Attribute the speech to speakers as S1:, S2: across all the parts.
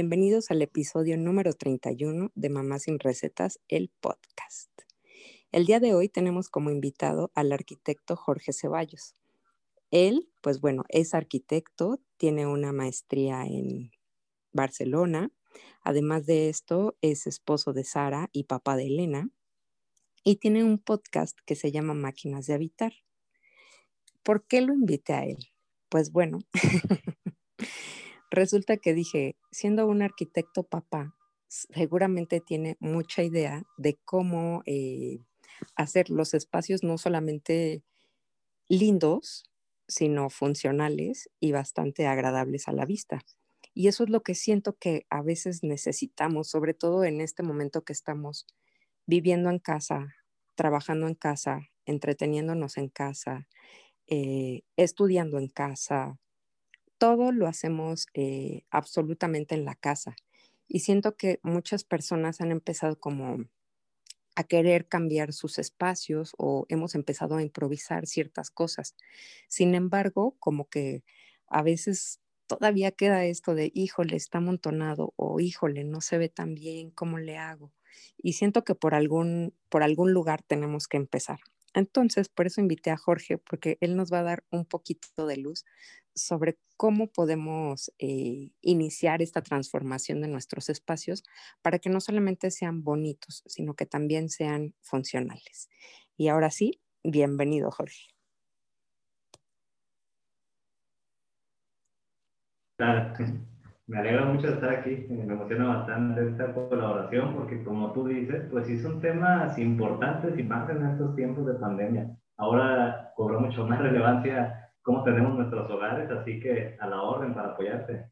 S1: Bienvenidos al episodio número 31 de Mamá sin Recetas, el podcast. El día de hoy tenemos como invitado al arquitecto Jorge Ceballos. Él, pues bueno, es arquitecto, tiene una maestría en Barcelona. Además de esto, es esposo de Sara y papá de Elena. Y tiene un podcast que se llama Máquinas de Habitar. ¿Por qué lo invité a él? Pues bueno, resulta que dije, siendo un arquitecto papá, seguramente tiene mucha idea de cómo eh, hacer los espacios no solamente lindos, sino funcionales y bastante agradables a la vista. Y eso es lo que siento que a veces necesitamos, sobre todo en este momento que estamos viviendo en casa, trabajando en casa, entreteniéndonos en casa, eh, estudiando en casa. Todo lo hacemos eh, absolutamente en la casa. Y siento que muchas personas han empezado como a querer cambiar sus espacios o hemos empezado a improvisar ciertas cosas. Sin embargo, como que a veces todavía queda esto de, híjole, está amontonado o híjole, no se ve tan bien, ¿cómo le hago? Y siento que por algún, por algún lugar tenemos que empezar. Entonces, por eso invité a Jorge, porque él nos va a dar un poquito de luz sobre cómo podemos eh, iniciar esta transformación de nuestros espacios para que no solamente sean bonitos, sino que también sean funcionales. Y ahora sí, bienvenido, Jorge.
S2: Me alegra mucho estar aquí, me emociona bastante esta colaboración porque como tú dices, pues sí son temas importantes y más en estos tiempos de pandemia. Ahora cobró mucho más relevancia cómo tenemos nuestros hogares, así que a la orden para apoyarte.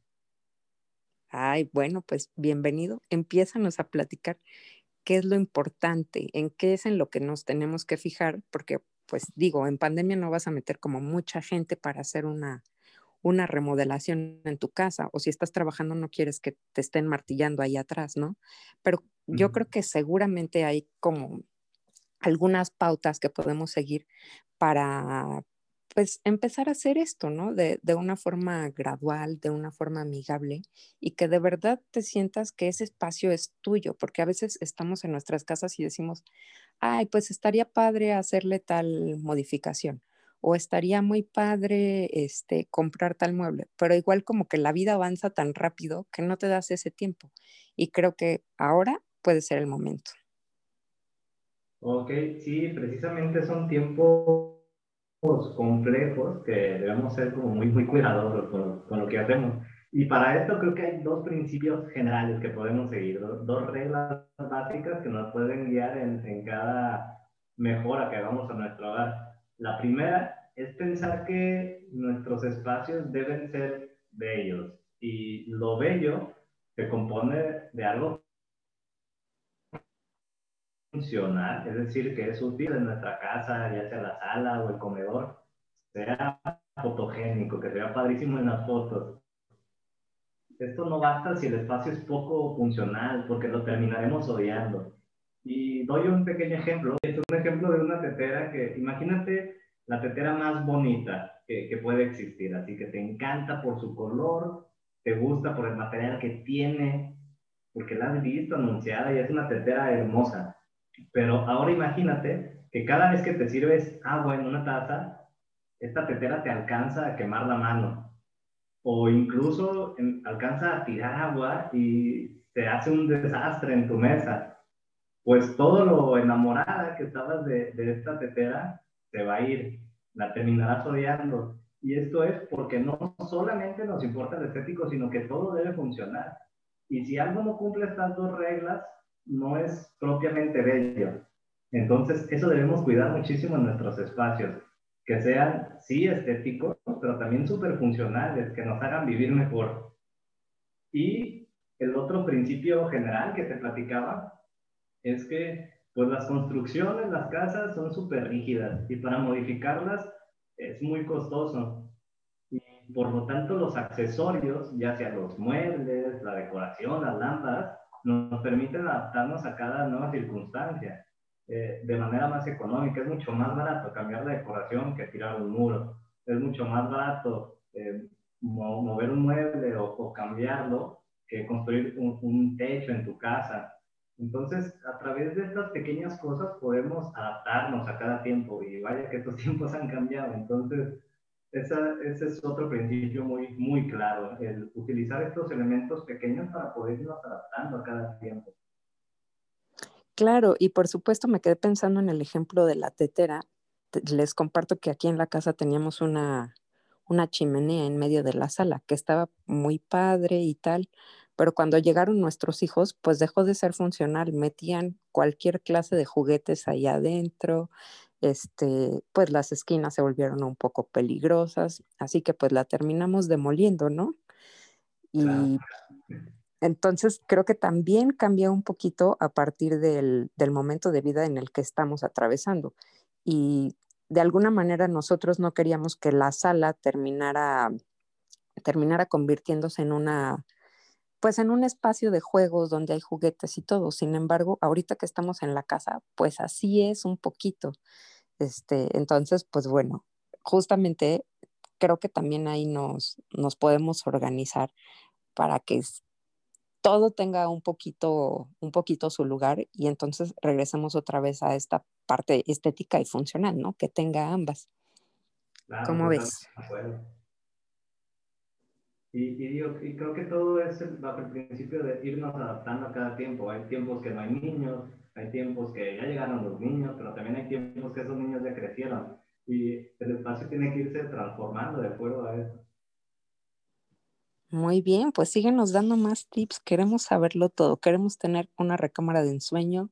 S1: Ay, bueno, pues bienvenido. Empiézanos a platicar qué es lo importante, en qué es en lo que nos tenemos que fijar, porque pues digo, en pandemia no vas a meter como mucha gente para hacer una, una remodelación en tu casa o si estás trabajando no quieres que te estén martillando ahí atrás, ¿no? Pero yo creo que seguramente hay como algunas pautas que podemos seguir para, pues empezar a hacer esto, ¿no? De, una forma gradual, de una forma amigable y que de verdad te sientas que ese espacio es tuyo, porque a veces estamos en nuestras casas y decimos, ay, pues estaría padre hacerle tal modificación o estaría muy padre este, comprar tal mueble, pero igual como que la vida avanza tan rápido que no te das ese tiempo y creo que ahora puede ser el momento.
S2: Ok, sí, precisamente son tiempos complejos que debemos ser como muy, muy cuidadosos con, con, lo que hacemos. Y para esto creo que hay dos principios generales que podemos seguir, dos, reglas básicas que nos pueden guiar en, en cada mejora que hagamos a nuestro hogar. La primera es pensar que nuestros espacios deben ser bellos y lo bello se compone de algo funcional, es decir, que es útil en nuestra casa, ya sea la sala o el comedor, sea fotogénico, que sea padrísimo en las fotos. Esto no basta si el espacio es poco funcional, porque lo terminaremos odiando. Y doy un pequeño ejemplo. Es un ejemplo de una tetera que, imagínate la tetera más bonita que, puede existir, así que te encanta por su color, te gusta por el material que tiene, porque la has visto anunciada y es una tetera hermosa. Pero ahora imagínate que cada vez que te sirves agua en una taza, esta tetera te alcanza a quemar la mano. O incluso alcanza a tirar agua y te hace un desastre en tu mesa. Pues todo lo enamorada que estabas de esta tetera se va a ir, la terminarás odiando. Y esto es porque no solamente nos importa el estético, sino que todo debe funcionar. Y si algo no cumple estas dos reglas, no es propiamente bello. Entonces, eso debemos cuidar muchísimo en nuestros espacios, que sean, sí, estéticos, pero también súper funcionales, que nos hagan vivir mejor. Y el otro principio general que te platicaba es que, pues las construcciones, las casas son súper rígidas y para modificarlas es muy costoso. Y por lo tanto, los accesorios, ya sea los muebles, la decoración, las lámparas, nos permiten adaptarnos a cada nueva circunstancia eh, de manera más económica. Es mucho más barato cambiar la decoración que tirar un muro. Es mucho más barato eh, mover un mueble o, cambiarlo que construir un, un techo en tu casa. Entonces, a través de estas pequeñas cosas podemos adaptarnos a cada tiempo y vaya que estos tiempos han cambiado. Entonces, ese es otro principio muy, muy claro, el utilizar estos elementos pequeños para poder irnos adaptando a cada tiempo.
S1: Claro, y por supuesto me quedé pensando en el ejemplo de la tetera. Les comparto que aquí en la casa teníamos una, una chimenea en medio de la sala que estaba muy padre y tal, pero cuando llegaron nuestros hijos, pues dejó de ser funcional, metían cualquier clase de juguetes ahí adentro, este, pues las esquinas se volvieron un poco peligrosas, así que pues la terminamos demoliendo, ¿no? Y entonces creo que también cambia un poquito a partir del, del momento de vida en el que estamos atravesando. Y de alguna manera nosotros no queríamos que la sala terminara, terminara convirtiéndose en una, pues en un espacio de juegos donde hay juguetes y todo. Sin embargo, ahorita que estamos en la casa, pues así es un poquito. Este, entonces, pues bueno, justamente creo que también ahí nos, nos podemos organizar para que todo tenga un poquito, un poquito su lugar y entonces regresemos otra vez a esta parte estética y funcional, ¿no? Que tenga ambas. ¿Cómo ves?
S2: Y, y, creo que todo es bajo el principio de irnos adaptando a cada tiempo. Hay tiempos que no hay niños, hay tiempos que ya llegaron los niños, pero también hay tiempos que esos niños ya crecieron. Y el espacio tiene que irse transformando de acuerdo a eso.
S1: Muy bien, pues síguenos dando más tips. Queremos saberlo todo. Queremos tener una recámara de ensueño,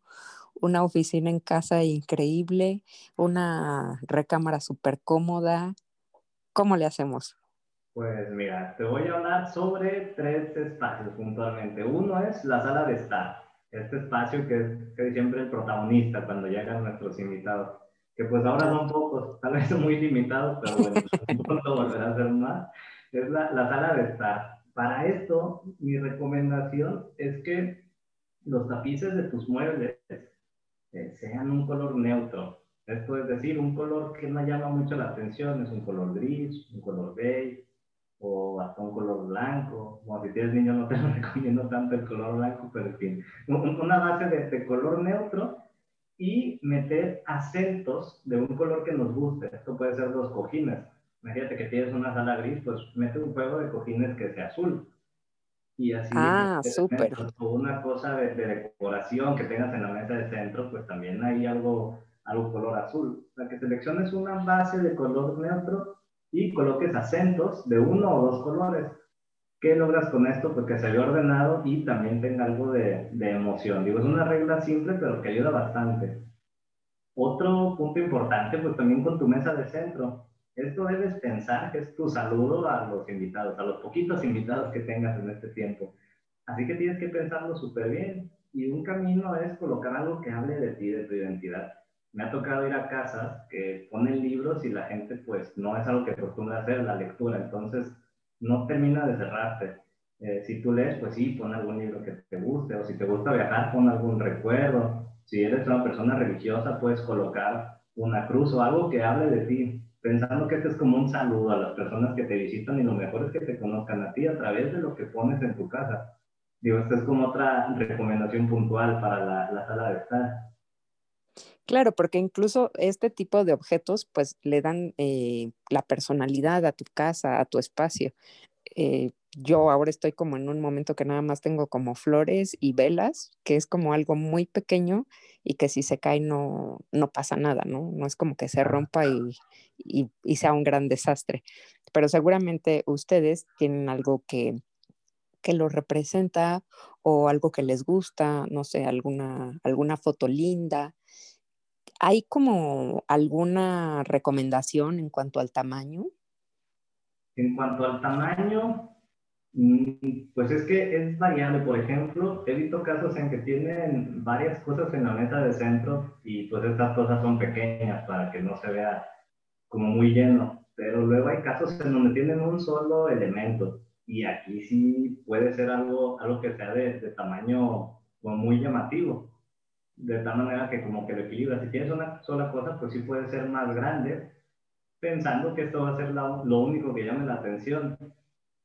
S1: una oficina en casa increíble, una recámara súper cómoda. ¿Cómo le hacemos?
S2: Pues mira, te voy a hablar sobre tres espacios puntualmente. Uno es la sala de estar, este espacio que es siempre el protagonista cuando llegan nuestros invitados, que pues ahora son pocos, tal vez son muy limitados, pero bueno, pronto volverá a ser más. Es la, la sala de estar. Para esto, mi recomendación es que los tapices de tus muebles eh, sean un color neutro. Esto es decir, un color que no llama mucho la atención, es un color gris, un color beige, o hasta un color blanco. Como si tienes niños no te lo recomiendo tanto el color blanco, pero en fin, una base de, de, color neutro y meter acentos de un color que nos guste. Esto puede ser los cojines. Imagínate que tienes una sala gris, pues mete un juego de cojines que sea azul. Y así,
S1: ah, súper.
S2: Una cosa de, de, decoración que tengas en la mesa de centro, pues también hay algo, algo color azul. O sea, que selecciones una base de color neutro y coloques acentos de uno o dos colores. ¿Qué logras con esto? Pues que se vea ordenado y también tenga algo de, de emoción. Digo, es una regla simple, pero que ayuda bastante. Otro punto importante, pues también con tu mesa de centro. Esto debes pensar que es tu saludo a los invitados, a los poquitos invitados que tengas en este tiempo. Así que tienes que pensarlo súper bien. Y un camino es colocar algo que hable de ti, de tu identidad me ha tocado ir a casas que ponen libros y la gente pues no es algo que acostumbra hacer, la lectura, entonces no termina de cerrarte. Eh, si tú lees, pues sí, pon algún libro que te guste, o si te gusta viajar, pon algún recuerdo. Si eres una persona religiosa, puedes colocar una cruz o algo que hable de ti, pensando que este es como un saludo a las personas que te visitan y lo mejor es que te conozcan a ti a través de lo que pones en tu casa. Digo, esta es como otra recomendación puntual para la, la sala de estar.
S1: Claro, porque incluso este tipo de objetos pues le dan eh, la personalidad a tu casa, a tu espacio. Eh, yo ahora estoy como en un momento que nada más tengo como flores y velas, que es como algo muy pequeño y que si se cae no, no pasa nada, ¿no? No es como que se rompa y, y, y sea un gran desastre. Pero seguramente ustedes tienen algo que, que lo representa o algo que les gusta, no sé, alguna, alguna foto linda ¿Hay como alguna recomendación en cuanto al tamaño?
S2: En cuanto al tamaño, mm, pues es que es variable. Por ejemplo, he visto casos en que tienen varias cosas en la mesa de centro y pues estas cosas son pequeñas para que no se vea como muy lleno. Pero luego hay casos en donde tienen un solo elemento y aquí sí puede ser algo, algo que sea de, de tamaño como muy llamativo de tal manera que como que lo equilibra. Si tienes una sola cosa, pues sí puede ser más grande, pensando que esto va a ser lo único que llame la atención.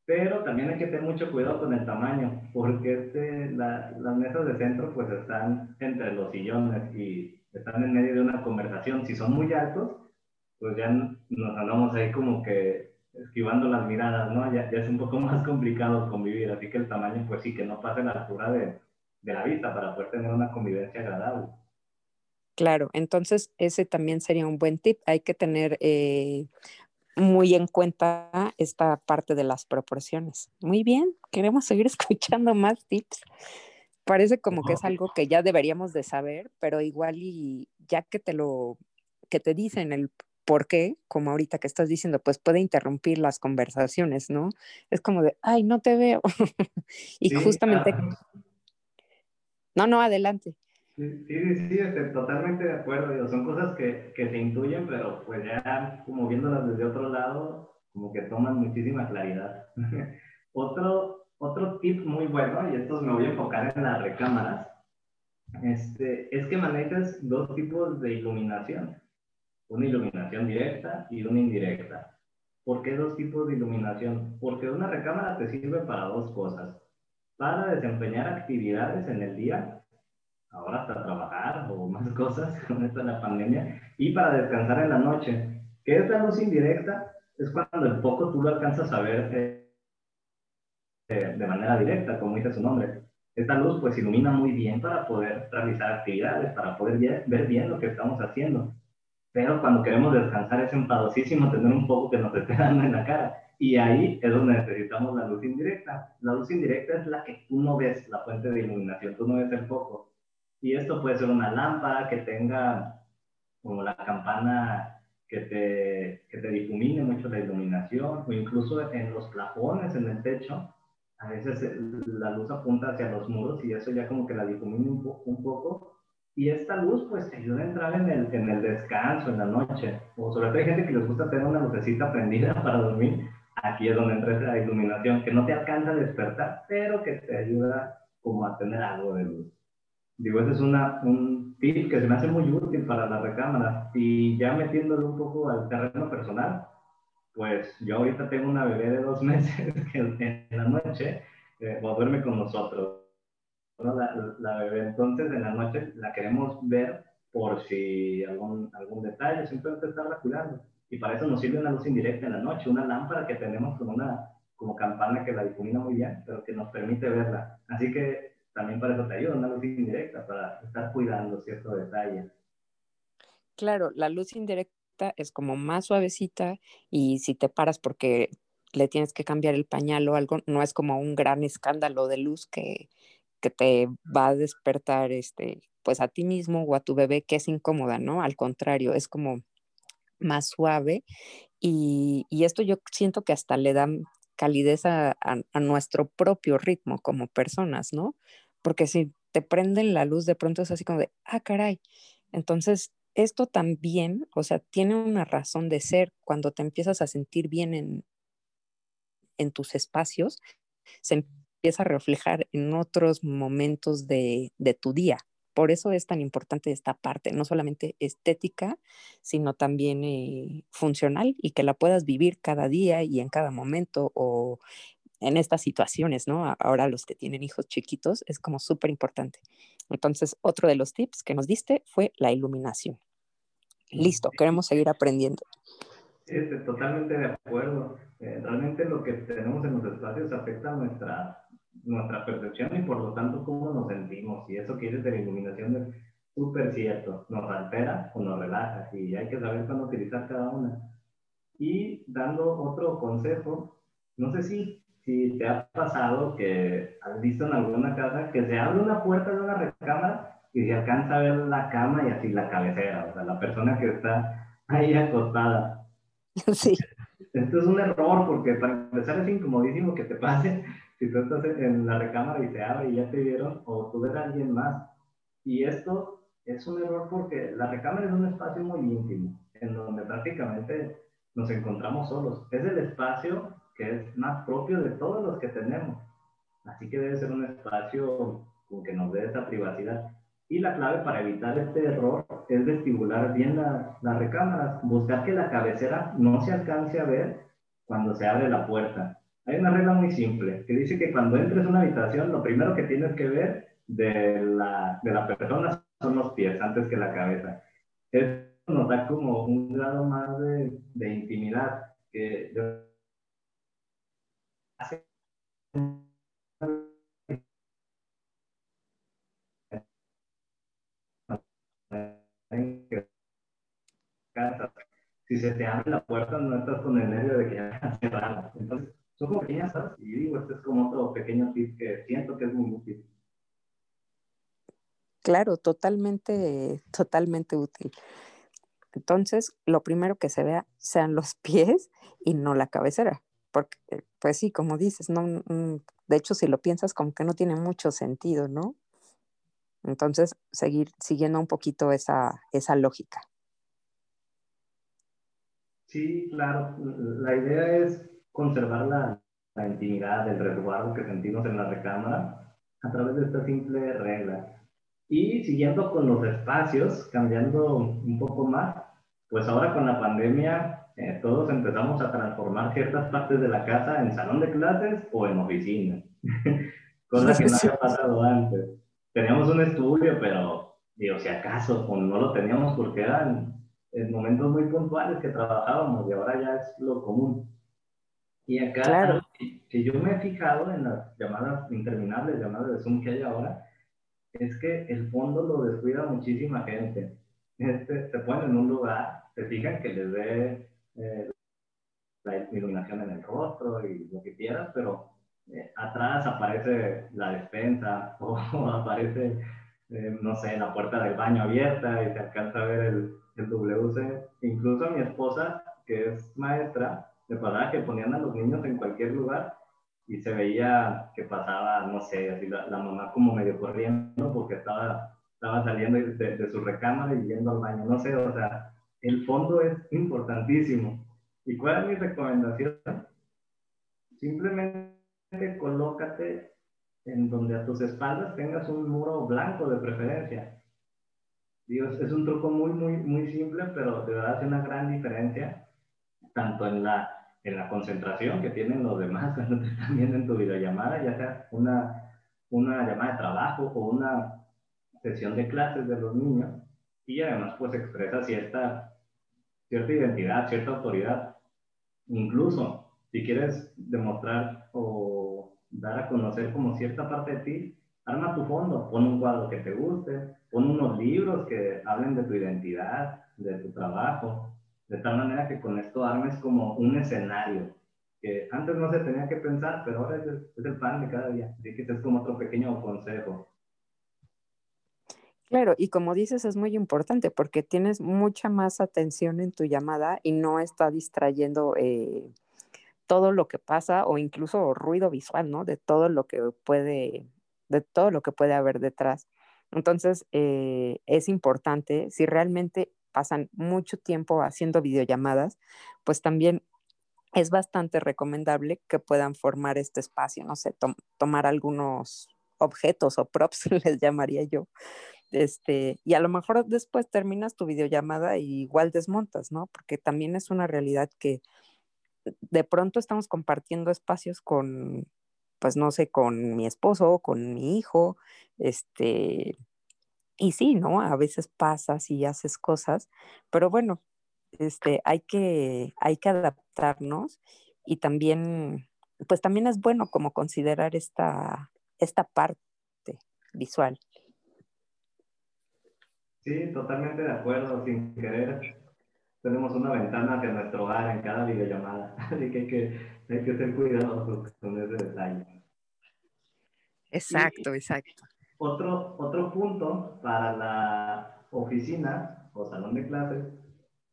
S2: pero también hay que tener mucho cuidado con el tamaño, porque este, las mesas de centro pues están entre los sillones y están en medio de una conversación. Si son muy altos, pues ya nos andamos ahí como que esquivando las miradas, ¿no? Ya, ya es un poco más complicado convivir, así que el tamaño pues sí, que no pase la altura de, de la vista para poder tener una convivencia agradable.
S1: Claro, entonces ese también sería un buen tip. Hay que tener eh, muy en cuenta esta parte de las proporciones. Muy bien, queremos seguir escuchando más tips. Parece como que es algo que ya deberíamos de saber, pero igual y ya que te lo, que te dicen el por qué, como ahorita que estás diciendo, pues puede interrumpir las conversaciones, ¿no? Es como de, ay, no te veo. y justamente... No, no, adelante.
S2: Sí, sí, sí, estoy totalmente de acuerdo. son cosas que, que se intuyen, pero pues ya como viéndolas desde otro lado, como que toman muchísima claridad. otro, otro tip muy bueno, y esto me voy a enfocar en las recámaras, este, es que manejes dos tipos de iluminación. Una iluminación directa y una indirecta. ¿Por qué dos tipos de iluminación? Porque una recámara te sirve para dos cosas. Para desempeñar actividades en el día ahora hasta trabajar o más cosas con esta pandemia, y para descansar en la noche. ¿Qué es la luz indirecta? Es cuando el foco tú lo alcanzas a ver eh, eh, de manera directa, como dice su nombre. Esta luz pues ilumina muy bien para poder realizar actividades, para poder ver bien lo que estamos haciendo. Pero cuando queremos descansar es enfadosísimo tener un foco que nos esté dando en la cara. Y ahí es donde necesitamos la luz indirecta. La luz indirecta es la que tú no ves, la fuente de iluminación, tú no ves el foco y esto puede ser una lámpara que tenga como la campana que te, que te difumine mucho la iluminación, o incluso en los plafones, en el techo, a veces la luz apunta hacia los muros y eso ya como que la difumina un, un poco. Y esta luz pues te ayuda a entrar en el, en el descanso, en la noche. O sobre todo hay gente que les gusta tener una lucecita prendida para dormir. Aquí es donde entra esa iluminación que no te alcanza a despertar, pero que te ayuda como a tener algo de luz. Digo, ese es una, un tip que se me hace muy útil para la recámara. Y ya metiéndolo un poco al terreno personal, pues yo ahorita tengo una bebé de dos meses que en la noche eh, duerme con nosotros. La, la, bebé entonces en la noche la queremos ver por si algún, algún detalle, simplemente estarla cuidando. Y para eso nos sirve una luz indirecta en la noche, una lámpara que tenemos con una como campana que la difumina muy bien, pero que nos permite verla. Así que también para eso te ayuda una luz indirecta, para estar cuidando ciertos detalles.
S1: Claro, la luz indirecta es como más suavecita y si te paras porque le tienes que cambiar el pañal o algo, no es como un gran escándalo de luz que, que te va a despertar este, pues a ti mismo o a tu bebé que es incómoda, ¿no? Al contrario, es como más suave y, y esto yo siento que hasta le da calidez a, a, nuestro propio ritmo como personas, ¿no? porque si te prenden la luz de pronto es así como de, ah, caray. Entonces, esto también, o sea, tiene una razón de ser cuando te empiezas a sentir bien en, en tus espacios, se empieza a reflejar en otros momentos de, de tu día. Por eso es tan importante esta parte, no solamente estética, sino también eh, funcional y que la puedas vivir cada día y en cada momento o en estas situaciones, ¿no? Ahora los que tienen hijos chiquitos es como súper importante. Entonces, otro de los tips que nos diste fue la iluminación. Listo, queremos seguir aprendiendo.
S2: Sí, totalmente de acuerdo. Eh, realmente lo que tenemos en los espacios afecta nuestra, nuestra percepción y por lo tanto cómo nos sentimos. Y eso que dices de la iluminación es súper cierto. Nos altera o nos relaja y hay que saber cuándo utilizar cada una. Y dando otro consejo, no sé si si te ha pasado que has visto en alguna casa que se abre una puerta de una recámara y se alcanza a ver la cama y así la cabecera, o sea, la persona que está ahí acostada.
S1: Sí.
S2: Esto es un error porque para empezar es incomodísimo que te pase si tú estás en la recámara y se abre y ya te vieron o tú ves a alguien más. Y esto es un error porque la recámara es un espacio muy íntimo en donde prácticamente nos encontramos solos. Es el espacio que es más propio de todos los que tenemos. Así que debe ser un espacio que nos dé esa privacidad. Y la clave para evitar este error es vestibular bien las recámaras, buscar que la cabecera no se alcance a ver cuando se abre la puerta. Hay una regla muy simple que dice que cuando entres a una habitación, lo primero que tienes que ver de la, de la persona son los pies antes que la cabeza. Eso nos da como un grado más de, de intimidad que si se te abre la puerta no estás con el nervio de que ya cerrada. Entonces, son como pequeñas y digo, este es como otro pequeño tip que siento que es muy útil.
S1: Claro, totalmente, totalmente útil. Entonces, lo primero que se vea sean los pies y no la cabecera, porque, pues sí, como dices, no, mm, de hecho, si lo piensas, como que no tiene mucho sentido, ¿no? Entonces, seguir siguiendo un poquito esa, esa lógica.
S2: Sí, claro. La idea es conservar la, la intimidad, el resguardo que sentimos en la recámara a través de esta simple regla. Y siguiendo con los espacios, cambiando un poco más, pues ahora con la pandemia eh, todos empezamos a transformar ciertas partes de la casa en salón de clases o en oficina, cosa que no había pasado antes. Teníamos un estudio, pero digo, si acaso, o no lo teníamos porque eran en momentos muy puntuales que trabajábamos y ahora ya es lo común. Y acá, que yo me he fijado en las llamadas interminables, llamadas de Zoom que hay ahora, es que el fondo lo descuida muchísima gente. Este, se ponen en un lugar, se fijan que les dé eh, la iluminación en el rostro y lo que quieras, pero eh, atrás aparece la despensa o, aparece, eh, no sé, la puerta del baño abierta y se alcanza a ver el, el WC. Incluso mi esposa, que es maestra, le pasaba que ponían a los niños en cualquier lugar y se veía que pasaba, no sé, así la, mamá como medio corriendo porque estaba, estaba saliendo de, de, su recámara y yendo al baño, no sé, o sea, el fondo es importantísimo. ¿Y cuál es mi recomendación? Simplemente colócate en donde a tus espaldas tengas un muro blanco de preferencia. Dios, es un truco muy, muy, muy simple, pero de verdad hace una gran diferencia, tanto en la en la concentración que tienen los demás cuando te están viendo en tu videollamada, ya sea una, una llamada de trabajo o una sesión de clases de los niños, y además pues expresa cierta, cierta identidad, cierta autoridad. Incluso si quieres demostrar o dar a conocer como cierta parte de ti, arma tu fondo, pon un cuadro que te guste, pon unos libros que hablen de tu identidad, de tu trabajo, de tal manera que con esto armes como un escenario que antes no se tenía que pensar, pero ahora es el, pan de cada día. Así que es como otro pequeño consejo.
S1: Claro, y como dices, es muy importante porque tienes mucha más atención en tu llamada y no está distrayendo eh, todo lo que pasa o incluso ruido visual, ¿no? De todo lo que puede, de todo lo que puede haber detrás. Entonces, eh, es importante, si realmente pasan mucho tiempo haciendo videollamadas, pues también es bastante recomendable que puedan formar este espacio, no sé, tomar algunos objetos o props, les llamaría yo. Este, y a lo mejor después terminas tu videollamada y igual desmontas, ¿no? Porque también es una realidad que de pronto estamos compartiendo espacios con, pues no sé, con mi esposo, con mi hijo, este, y sí, ¿no? A veces pasas y haces cosas, pero bueno, este, hay que, hay que adaptarnos y también, pues también es bueno como considerar esta, esta parte visual.
S2: Sí, totalmente de acuerdo, sin querer. Tenemos una ventana hacia nuestro hogar en cada videollamada, así que hay que, hay que ser cuidadosos con ese detalle.
S1: Exacto, exacto.
S2: Otro, otro punto para la oficina o salón de clases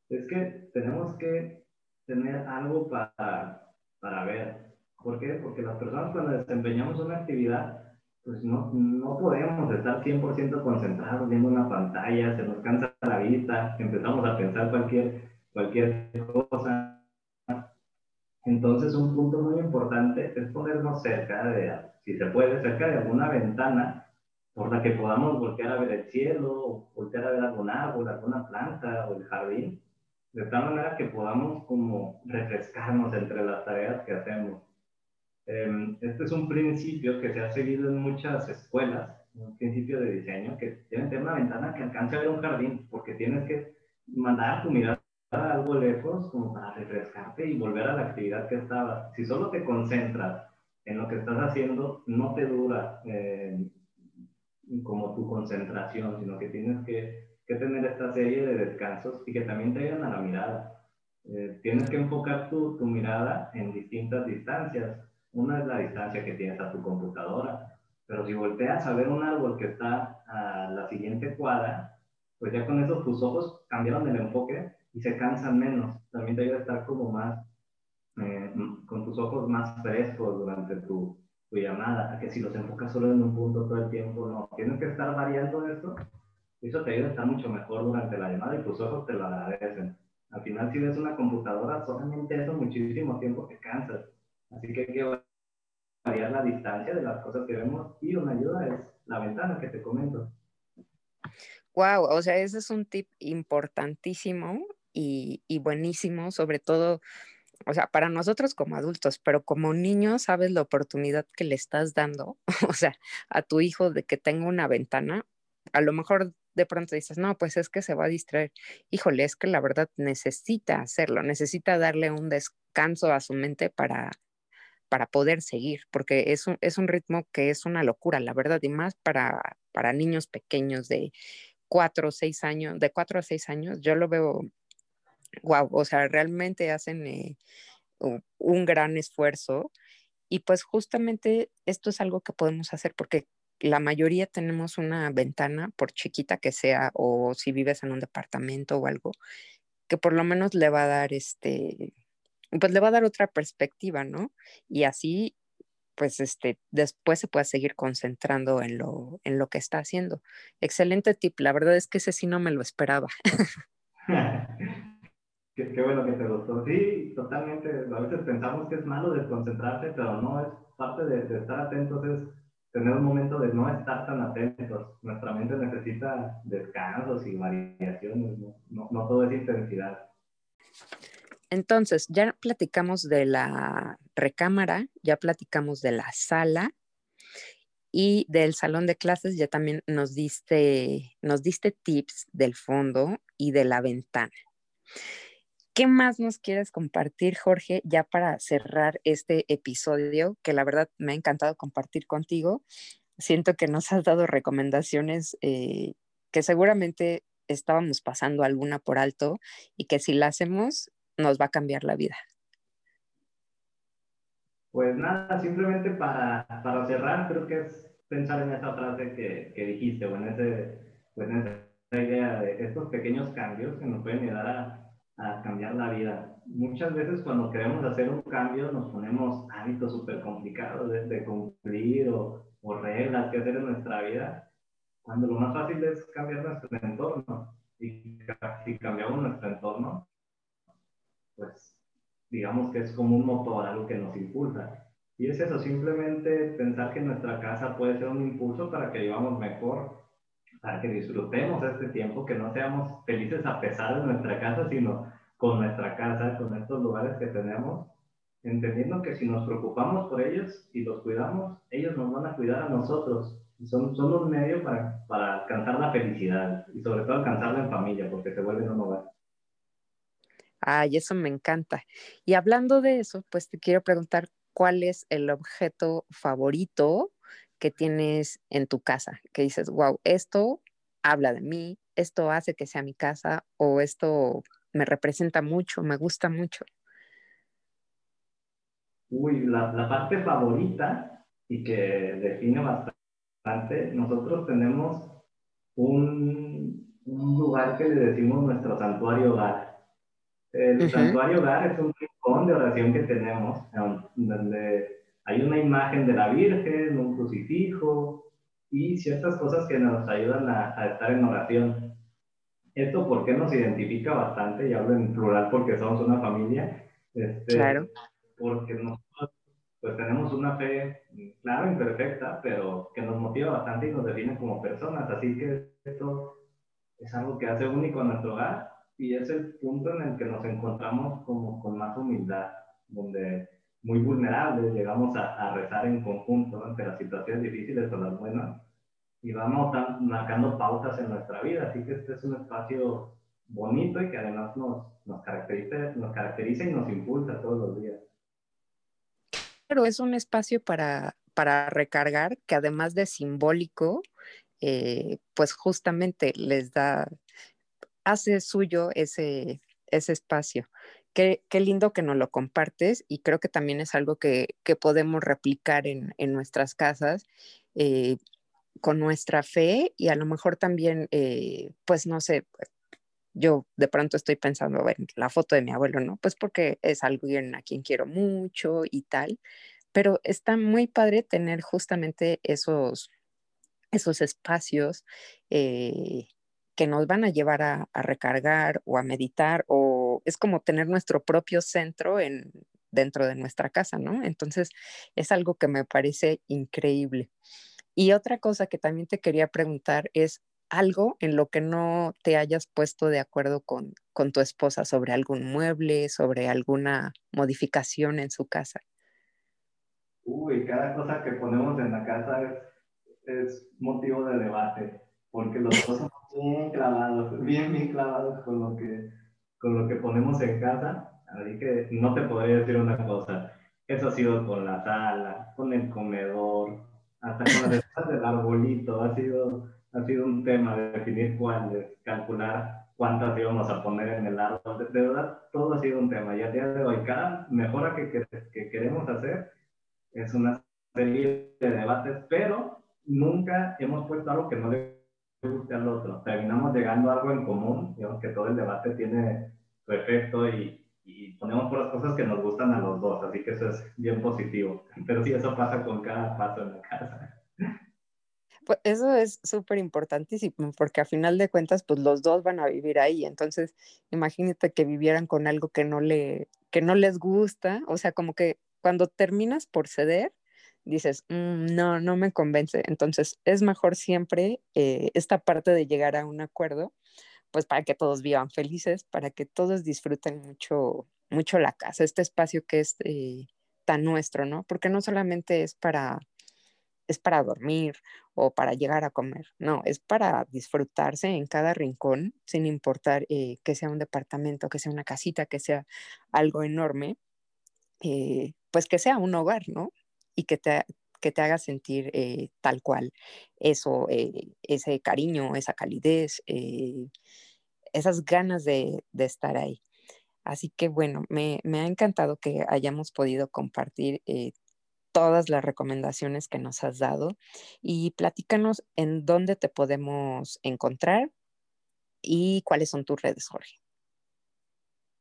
S2: es que tenemos que tener algo para, para ver. ¿Por qué? Porque las personas cuando desempeñamos una actividad, pues no, no podemos estar 100% concentrados viendo una pantalla, se nos cansa la vista, empezamos a pensar cualquier, cualquier cosa. Entonces, un punto muy importante es ponernos cerca de, si se puede, cerca de alguna ventana por la que podamos voltear a ver el cielo, voltear a ver algún árbol, alguna planta o el jardín, de tal manera que podamos como refrescarnos entre las tareas que hacemos. Em, este es un principio que se ha seguido en muchas escuelas, un principio de diseño, que tiene que tener una ventana que alcance a ver un jardín, porque tienes que mandar tu mirada algo lejos como para refrescarte y volver a la actividad que estabas. Si solo te concentras en lo que estás haciendo, no te dura eh, como tu concentración, sino que tienes que, que, tener esta serie de descansos y que también te ayuden a la mirada. Eh, tienes que enfocar tu, tu mirada en distintas distancias. Una es la distancia que tienes a tu computadora, pero si volteas a ver un árbol que está a la siguiente cuadra, pues ya con eso tus ojos cambiaron el enfoque y se cansan menos. También debe estar como más, eh, con tus ojos más frescos durante tu, tu, llamada, que si los enfocas solo en un punto todo el tiempo, no. Tienes que estar variando esto. Eso te ayuda a estar mucho mejor durante la llamada y tus ojos te lo agradecen. Al final, si ves una computadora, solamente eso muchísimo tiempo te cansas. Así que hay que variar la distancia de las cosas que vemos y una ayuda es la ventana que te comento.
S1: Wow, o sea, ese es un tip importantísimo y, buenísimo, sobre todo, o sea, para nosotros como adultos, pero como niño sabes la oportunidad que le estás dando, o sea, a tu hijo de que tenga una ventana, a lo mejor de pronto dices, no, pues es que se va a distraer. Híjole, es que la verdad necesita hacerlo, necesita darle un descanso a su mente para, para poder seguir, porque es un, es un ritmo que es una locura, la verdad, y más para, para niños pequeños de cuatro o seis años, de cuatro a seis años, yo lo veo wow, o sea, realmente hacen eh, un gran esfuerzo y pues justamente esto es algo que podemos hacer porque la mayoría tenemos una ventana, por chiquita que sea, o si vives en un departamento o algo, que por lo menos le va a dar este, pues le va a dar otra perspectiva, ¿no? Y así, pues este, después se puede seguir concentrando en lo, en lo que está haciendo. Excelente tip, la verdad es que ese sí no me lo esperaba.
S2: Qué, qué, bueno que te gustó. Sí, totalmente. A veces pensamos que es malo desconcentrarse, pero no, es parte de, de, estar atentos, es tener un momento de no estar tan atentos. Nuestra mente necesita descansos y variaciones, no, no, no todo es intensidad.
S1: Entonces, ya platicamos de la recámara, ya platicamos de la sala y del salón de clases, ya también nos diste, nos diste tips del fondo y de la ventana. ¿Qué más nos quieres compartir, Jorge, ya para cerrar este episodio, que la verdad me ha encantado compartir contigo? Siento que nos has dado recomendaciones eh, que seguramente estábamos pasando alguna por alto y que si la hacemos nos va a cambiar la vida.
S2: Pues nada, simplemente para, para cerrar, creo que es pensar en esa frase que, que dijiste, o en, ese, pues en esa idea de estos pequeños cambios que nos pueden ayudar a a cambiar la vida. Muchas veces cuando queremos hacer un cambio nos ponemos hábitos súper complicados de, cumplir o, o, reglas que hacer en nuestra vida, cuando lo más fácil es cambiar nuestro entorno. Y si cambiamos nuestro entorno, pues digamos que es como un motor, algo que nos impulsa. Y es eso, simplemente pensar que nuestra casa puede ser un impulso para que vivamos mejor, para que disfrutemos este tiempo, que no seamos felices a pesar de nuestra casa, sino con nuestra casa, con estos lugares que tenemos, entendiendo que si nos preocupamos por ellos y los cuidamos, ellos nos van a cuidar a nosotros. Son, son un medio para, para alcanzar la felicidad y sobre todo alcanzarla en familia, porque se vuelven un hogar.
S1: Ay, eso me encanta. Y hablando de eso, pues te quiero preguntar, ¿cuál es el objeto favorito que tienes en tu casa, que dices, wow, esto habla de mí, esto hace que sea mi casa o esto me representa mucho, me gusta mucho.
S2: Uy, la, la parte favorita y que define bastante, nosotros tenemos un, un lugar que le decimos nuestro santuario hogar. El santuario hogar es un rincón de oración que tenemos, donde hay una imagen de la Virgen, un crucifijo y ciertas cosas que nos ayudan a, estar en oración. Esto porque nos identifica bastante, y hablo en plural porque somos una familia, este, claro. porque nosotros pues tenemos una fe, claro, imperfecta, pero que nos motiva bastante y nos define como personas, así que esto es algo que hace único a nuestro hogar y es el punto en el que nos encontramos como con más humildad, donde muy vulnerables, llegamos a, rezar en conjunto ante las situaciones difíciles o las buenas y vamos marcando pautas en nuestra vida. Así que este es un espacio bonito y que además nos, nos, caracteriza, nos caracteriza y nos impulsa todos los días.
S1: Pero es un espacio para, para recargar que además de simbólico, eh, pues justamente les da, hace suyo ese, ese espacio. Qué, lindo que nos lo compartes y creo que también es algo que, podemos replicar en, nuestras casas eh, con nuestra fe y a lo mejor también, eh, pues no sé, yo de pronto estoy pensando en la foto de mi abuelo, ¿no? Pues porque es alguien a quien quiero mucho y tal, pero está muy padre tener justamente esos, esos espacios eh, que nos van a llevar a, recargar o a meditar o es como tener nuestro propio centro en, dentro de nuestra casa, ¿no? Entonces es algo que me parece increíble. Y otra cosa que también te quería preguntar es algo en lo que no te hayas puesto de acuerdo con, con tu esposa sobre algún mueble, sobre alguna modificación en su casa.
S2: Uy, cada cosa que ponemos en la casa es, motivo de debate, porque los dos bien clavados, bien, bien clavados con lo que, con lo que ponemos en casa. Así que no te podría decir una cosa. Eso ha sido con la sala, con el comedor, hasta con las del arbolito. Ha sido, ha sido un tema de definir cuáles, calcular cuántas íbamos a poner en el árbol. De, verdad, todo ha sido un tema. Y a día de hoy, cada mejora que, que, que queremos hacer es una serie de debates, pero nunca hemos puesto algo que no le guste al otro. Terminamos llegando a algo en común, digamos que todo el debate tiene su efecto y, y ponemos por las cosas que nos gustan a los dos, así que eso es bien positivo. Pero sí, eso pasa con cada paso en la casa.
S1: Pues eso es súper importantísimo, porque a final de cuentas, pues los dos van a vivir ahí. Entonces, imagínate que vivieran con algo que no, le, que no les gusta, o sea, como que cuando terminas por ceder, dices, mm, no, no me convence. Entonces, es mejor siempre eh, esta parte de llegar a un acuerdo, pues para que todos vivan felices, para que todos disfruten mucho, mucho la casa, este espacio que es eh, tan nuestro, ¿no? Porque no solamente es para es para dormir o para llegar a comer, no, es para disfrutarse en cada rincón, sin importar eh, que sea un departamento, que sea una casita, que sea algo enorme, pues que sea un hogar, ¿no? Y que te, que te haga sentir eh, tal cual eso, eh, ese cariño, esa calidez, eh, esas ganas de, estar ahí. Así que bueno, me, ha encantado que hayamos podido compartir todas las recomendaciones que nos has dado y platícanos en dónde te podemos encontrar y cuáles son tus redes, Jorge.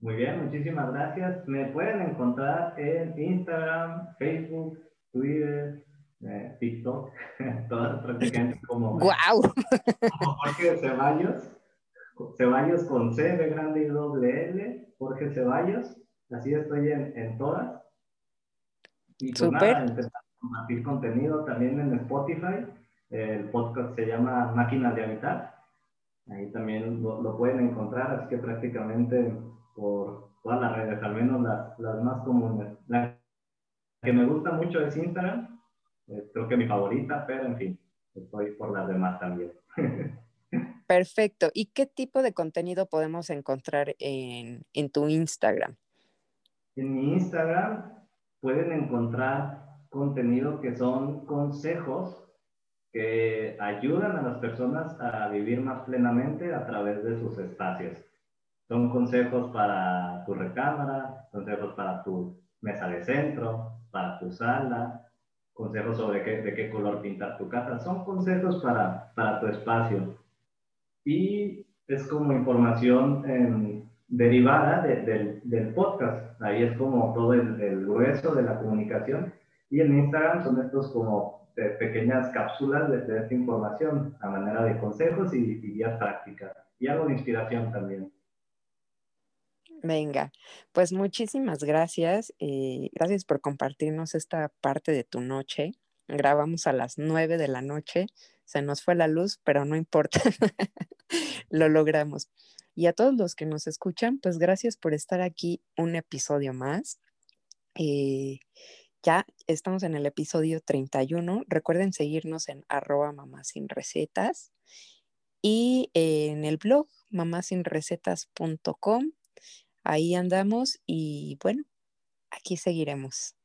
S2: Muy bien, muchísimas gracias. Me pueden encontrar en Instagram, Facebook, Twitter, eh, TikTok, todas prácticamente como,
S1: ¡Wow!
S2: como Jorge Ceballos. Ceballos con C de grande y doble L, Jorge Ceballos. Así estoy en, en todas. Y pues nada, empezar a compartir contenido también en Spotify. El podcast se llama Máquinas de Habitar. Ahí también lo, lo pueden encontrar, así que prácticamente por todas las redes, al menos las, las más comunes. La que me gusta mucho es Instagram, eh, creo que mi favorita, pero en fin, estoy por las demás también.
S1: Perfecto. ¿Y qué tipo de contenido podemos encontrar en, en tu Instagram?
S2: En mi Instagram pueden encontrar contenido que son consejos que ayudan a las personas a vivir más plenamente a través de sus espacios. Son consejos para tu recámara, consejos para tu mesa de centro, para tu sala, consejos sobre qué, de qué color pintar tu casa. Son consejos para, para tu espacio. Y es como información em, derivada del, del, podcast. Ahí es como todo el, grueso de la comunicación. Y en Instagram son estos como pequeñas cápsulas de, de, esta información a manera de consejos y, y guías prácticas. Y algo de inspiración también.
S1: Venga, pues muchísimas gracias. Eh, gracias por compartirnos esta parte de tu noche. Grabamos a las nueve de la noche. Se nos fue la luz, pero no importa. Lo logramos. Y a todos los que nos escuchan, pues gracias por estar aquí un episodio más. Eh, ya estamos en el episodio 31. Recuerden seguirnos en arroba mamá y en el blog mamasinrecetas.com. Ahí andamos y bueno, aquí seguiremos.